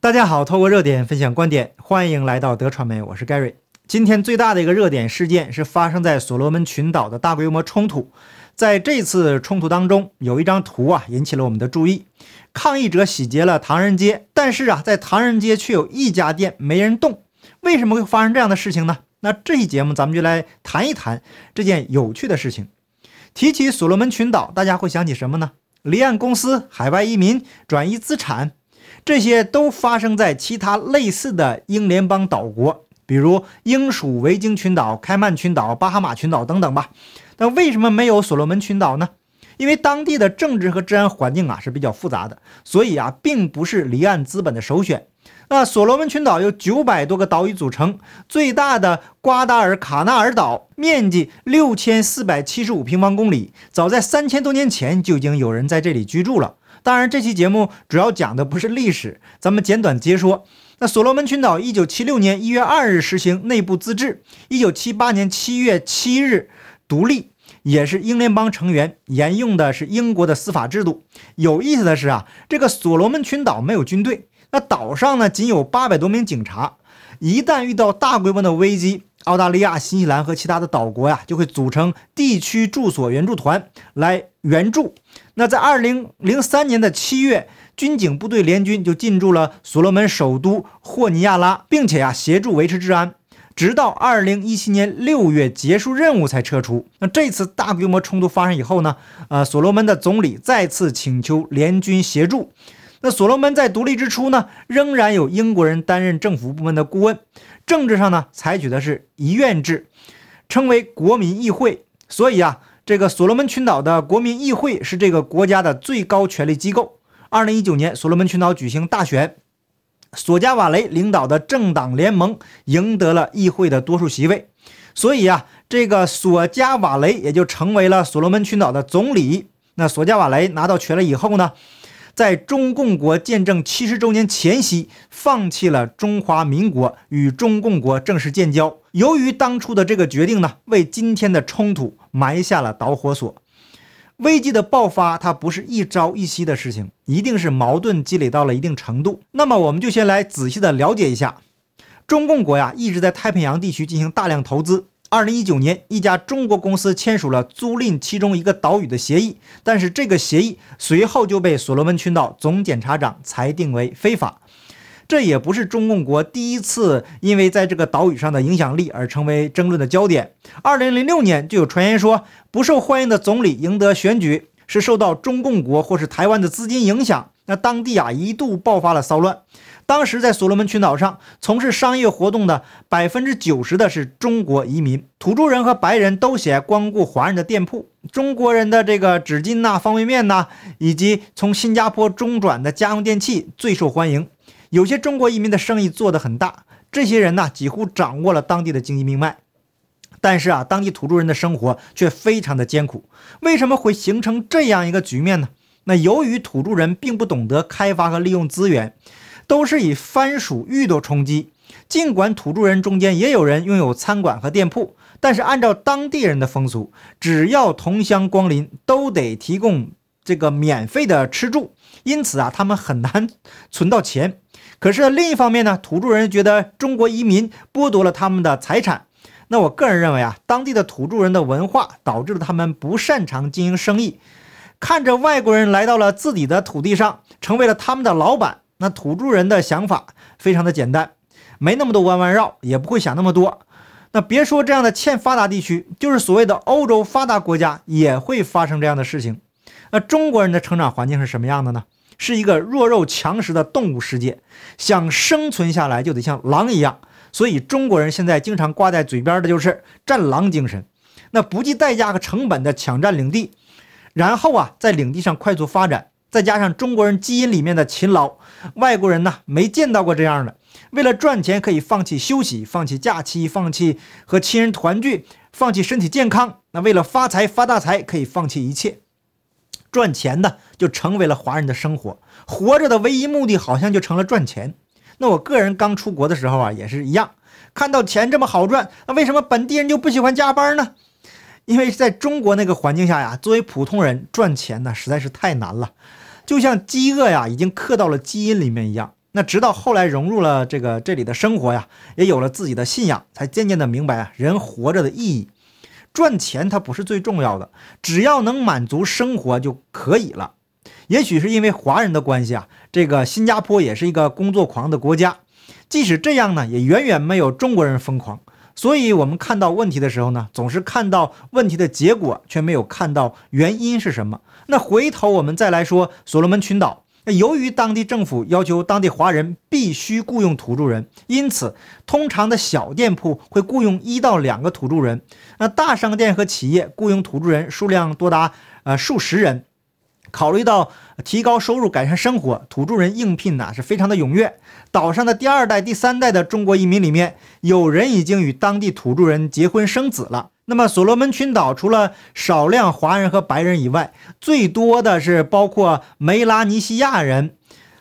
大家好，透过热点分享观点，欢迎来到德传媒，我是 Gary。今天最大的一个热点事件是发生在所罗门群岛的大规模冲突。在这次冲突当中，有一张图啊引起了我们的注意。抗议者洗劫了唐人街，但是啊，在唐人街却有一家店没人动。为什么会发生这样的事情呢？那这期节目咱们就来谈一谈这件有趣的事情。提起所罗门群岛，大家会想起什么呢？离岸公司、海外移民、转移资产。这些都发生在其他类似的英联邦岛国，比如英属维京群岛、开曼群岛、巴哈马群岛等等吧。那为什么没有所罗门群岛呢？因为当地的政治和治安环境啊是比较复杂的，所以啊并不是离岸资本的首选。那所罗门群岛由九百多个岛屿组成，最大的瓜达尔卡纳尔岛面积六千四百七十五平方公里，早在三千多年前就已经有人在这里居住了。当然，这期节目主要讲的不是历史，咱们简短接说。那所罗门群岛一九七六年一月二日实行内部自治，一九七八年七月七日独立，也是英联邦成员，沿用的是英国的司法制度。有意思的是啊，这个所罗门群岛没有军队，那岛上呢仅有八百多名警察。一旦遇到大规模的危机，澳大利亚、新西兰和其他的岛国呀就会组成地区驻所援助团来援助。那在二零零三年的七月，军警部队联军就进驻了所罗门首都霍尼亚拉，并且呀协助维持治安，直到二零一七年六月结束任务才撤出。那这次大规模冲突发生以后呢，呃，所罗门的总理再次请求联军协助。那所罗门在独立之初呢，仍然有英国人担任政府部门的顾问，政治上呢采取的是一院制，称为国民议会。所以啊。这个所罗门群岛的国民议会是这个国家的最高权力机构。二零一九年，所罗门群岛举行大选，索加瓦雷领导的政党联盟赢得了议会的多数席位，所以啊，这个索加瓦雷也就成为了所罗门群岛的总理。那索加瓦雷拿到权力以后呢？在中共国建政七十周年前夕，放弃了中华民国，与中共国正式建交。由于当初的这个决定呢，为今天的冲突埋下了导火索。危机的爆发，它不是一朝一夕的事情，一定是矛盾积累到了一定程度。那么，我们就先来仔细的了解一下，中共国呀，一直在太平洋地区进行大量投资。二零一九年，一家中国公司签署了租赁其中一个岛屿的协议，但是这个协议随后就被所罗门群岛总检察长裁定为非法。这也不是中共国第一次因为在这个岛屿上的影响力而成为争论的焦点。二零零六年就有传言说，不受欢迎的总理赢得选举是受到中共国或是台湾的资金影响，那当地啊一度爆发了骚乱。当时在所罗门群岛上从事商业活动的百分之九十的是中国移民，土著人和白人都喜爱光顾华人的店铺。中国人的这个纸巾呐、方便面呐，以及从新加坡中转的家用电器最受欢迎。有些中国移民的生意做得很大，这些人呢几乎掌握了当地的经济命脉。但是啊，当地土著人的生活却非常的艰苦。为什么会形成这样一个局面呢？那由于土著人并不懂得开发和利用资源。都是以番薯、芋头充饥。尽管土著人中间也有人拥有餐馆和店铺，但是按照当地人的风俗，只要同乡光临，都得提供这个免费的吃住。因此啊，他们很难存到钱。可是另一方面呢，土著人觉得中国移民剥夺了他们的财产。那我个人认为啊，当地的土著人的文化导致了他们不擅长经营生意，看着外国人来到了自己的土地上，成为了他们的老板。那土著人的想法非常的简单，没那么多弯弯绕，也不会想那么多。那别说这样的欠发达地区，就是所谓的欧洲发达国家，也会发生这样的事情。那中国人的成长环境是什么样的呢？是一个弱肉强食的动物世界，想生存下来就得像狼一样。所以中国人现在经常挂在嘴边的就是战狼精神，那不计代价和成本的抢占领地，然后啊在领地上快速发展。再加上中国人基因里面的勤劳，外国人呢没见到过这样的。为了赚钱，可以放弃休息，放弃假期，放弃和亲人团聚，放弃身体健康。那为了发财发大财，可以放弃一切。赚钱呢，就成为了华人的生活。活着的唯一目的，好像就成了赚钱。那我个人刚出国的时候啊，也是一样，看到钱这么好赚，那为什么本地人就不喜欢加班呢？因为在中国那个环境下呀，作为普通人赚钱呢，实在是太难了。就像饥饿呀，已经刻到了基因里面一样。那直到后来融入了这个这里的生活呀，也有了自己的信仰，才渐渐的明白啊，人活着的意义。赚钱它不是最重要的，只要能满足生活就可以了。也许是因为华人的关系啊，这个新加坡也是一个工作狂的国家。即使这样呢，也远远没有中国人疯狂。所以，我们看到问题的时候呢，总是看到问题的结果，却没有看到原因是什么。那回头我们再来说所罗门群岛。那由于当地政府要求当地华人必须雇佣土著人，因此通常的小店铺会雇佣一到两个土著人。那大商店和企业雇佣土著人数量多达呃数十人。考虑到提高收入、改善生活，土著人应聘呐是非常的踊跃。岛上的第二代、第三代的中国移民里面，有人已经与当地土著人结婚生子了。那么，所罗门群岛除了少量华人和白人以外，最多的是包括梅拉尼西亚人，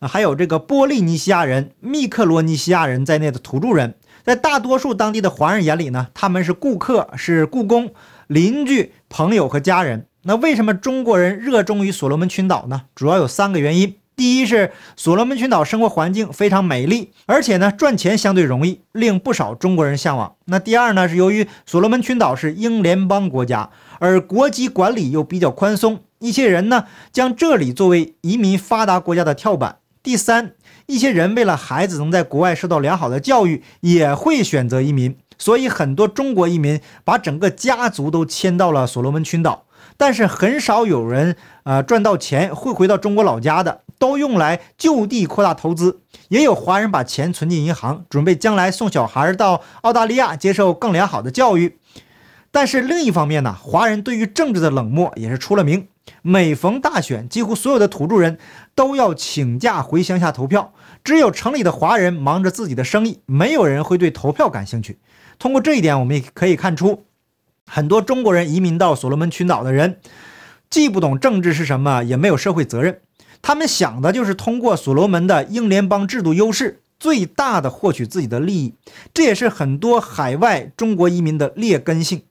还有这个波利尼西亚人、密克罗尼西亚人在内的土著人。在大多数当地的华人眼里呢，他们是顾客、是雇工、邻居、朋友和家人。那为什么中国人热衷于所罗门群岛呢？主要有三个原因。第一是所罗门群岛生活环境非常美丽，而且呢赚钱相对容易，令不少中国人向往。那第二呢是由于所罗门群岛是英联邦国家，而国籍管理又比较宽松，一些人呢将这里作为移民发达国家的跳板。第三，一些人为了孩子能在国外受到良好的教育，也会选择移民。所以很多中国移民把整个家族都迁到了所罗门群岛。但是很少有人，呃，赚到钱会回到中国老家的，都用来就地扩大投资。也有华人把钱存进银行，准备将来送小孩到澳大利亚接受更良好的教育。但是另一方面呢，华人对于政治的冷漠也是出了名。每逢大选，几乎所有的土著人都要请假回乡下投票，只有城里的华人忙着自己的生意，没有人会对投票感兴趣。通过这一点，我们也可以看出。很多中国人移民到所罗门群岛的人，既不懂政治是什么，也没有社会责任。他们想的就是通过所罗门的英联邦制度优势，最大的获取自己的利益。这也是很多海外中国移民的劣根性。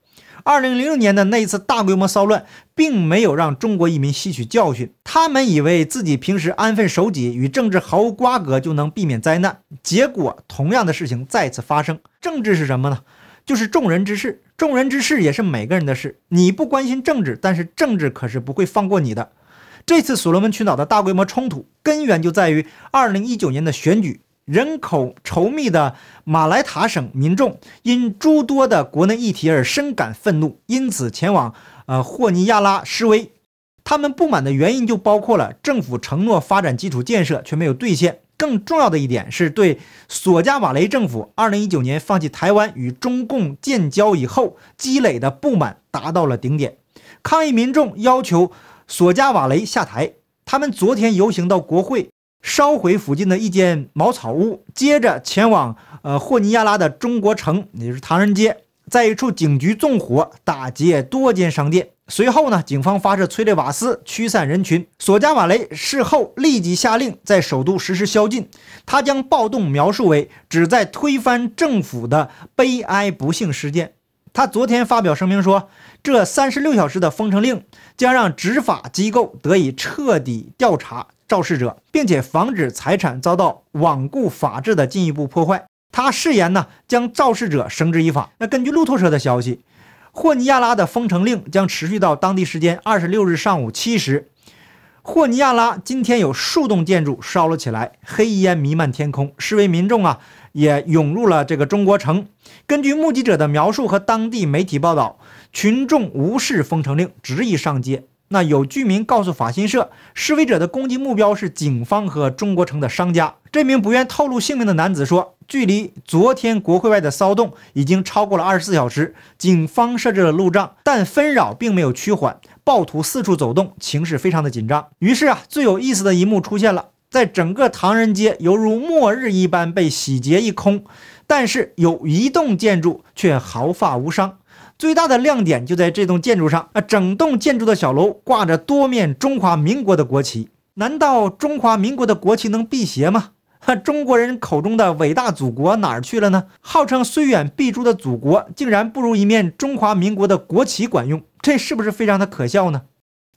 二零零六年的那一次大规模骚乱，并没有让中国移民吸取教训。他们以为自己平时安分守己，与政治毫无瓜葛，就能避免灾难。结果，同样的事情再次发生。政治是什么呢？就是众人之事，众人之事也是每个人的事。你不关心政治，但是政治可是不会放过你的。这次所罗门群岛的大规模冲突根源就在于2019年的选举，人口稠密的马来塔省民众因诸多的国内议题而深感愤怒，因此前往呃霍尼亚拉示威。他们不满的原因就包括了政府承诺发展基础建设却没有兑现。更重要的一点是对索加瓦雷政府二零一九年放弃台湾与中共建交以后积累的不满达到了顶点，抗议民众要求索加瓦雷下台。他们昨天游行到国会，烧毁附近的一间茅草屋，接着前往呃霍尼亚拉的中国城，也就是唐人街，在一处警局纵火打劫多间商店。随后呢，警方发射催泪瓦斯驱散人群。索加瓦雷事后立即下令在首都实施宵禁。他将暴动描述为旨在推翻政府的悲哀不幸事件。他昨天发表声明说，这三十六小时的封城令将让执法机构得以彻底调查肇事者，并且防止财产遭到罔顾法治的进一步破坏。他誓言呢，将肇事者绳之以法。那根据路透社的消息。霍尼亚拉的封城令将持续到当地时间二十六日上午七时。霍尼亚拉今天有数栋建筑烧了起来，黑烟弥漫天空，示威民众啊也涌入了这个中国城。根据目击者的描述和当地媒体报道，群众无视封城令，执意上街。那有居民告诉法新社，示威者的攻击目标是警方和中国城的商家。这名不愿透露姓名的男子说。距离昨天国会外的骚动已经超过了二十四小时，警方设置了路障，但纷扰并没有趋缓，暴徒四处走动，情势非常的紧张。于是啊，最有意思的一幕出现了，在整个唐人街犹如末日一般被洗劫一空，但是有一栋建筑却毫发无伤。最大的亮点就在这栋建筑上啊，整栋建筑的小楼挂着多面中华民国的国旗，难道中华民国的国旗能辟邪吗？中国人口中的伟大祖国哪儿去了呢？号称虽远必诛的祖国，竟然不如一面中华民国的国旗管用，这是不是非常的可笑呢？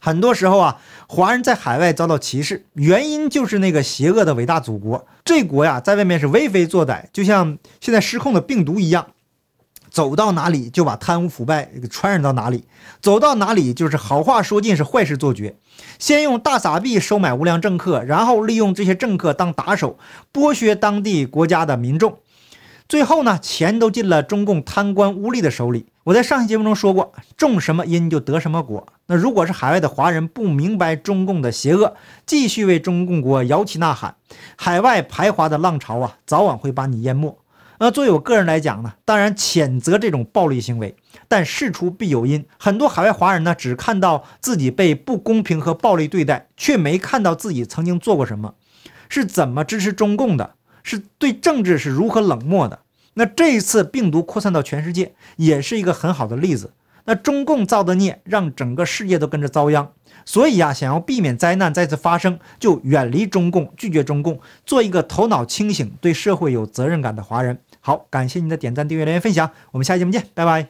很多时候啊，华人在海外遭到歧视，原因就是那个邪恶的伟大祖国。这国呀，在外面是为非作歹，就像现在失控的病毒一样，走到哪里就把贪污腐败给传染到哪里，走到哪里就是好话说尽，是坏事做绝。先用大撒币收买无良政客，然后利用这些政客当打手，剥削当地国家的民众。最后呢，钱都进了中共贪官污吏的手里。我在上期节目中说过，种什么因就得什么果。那如果是海外的华人不明白中共的邪恶，继续为中共国摇旗呐喊，海外排华的浪潮啊，早晚会把你淹没。那作为我个人来讲呢，当然谴责这种暴力行为，但事出必有因。很多海外华人呢，只看到自己被不公平和暴力对待，却没看到自己曾经做过什么，是怎么支持中共的。是对政治是如何冷漠的？那这一次病毒扩散到全世界，也是一个很好的例子。那中共造的孽，让整个世界都跟着遭殃。所以呀，想要避免灾难再次发生，就远离中共，拒绝中共，做一个头脑清醒、对社会有责任感的华人。好，感谢您的点赞、订阅、留言、分享，我们下期节目见，拜拜。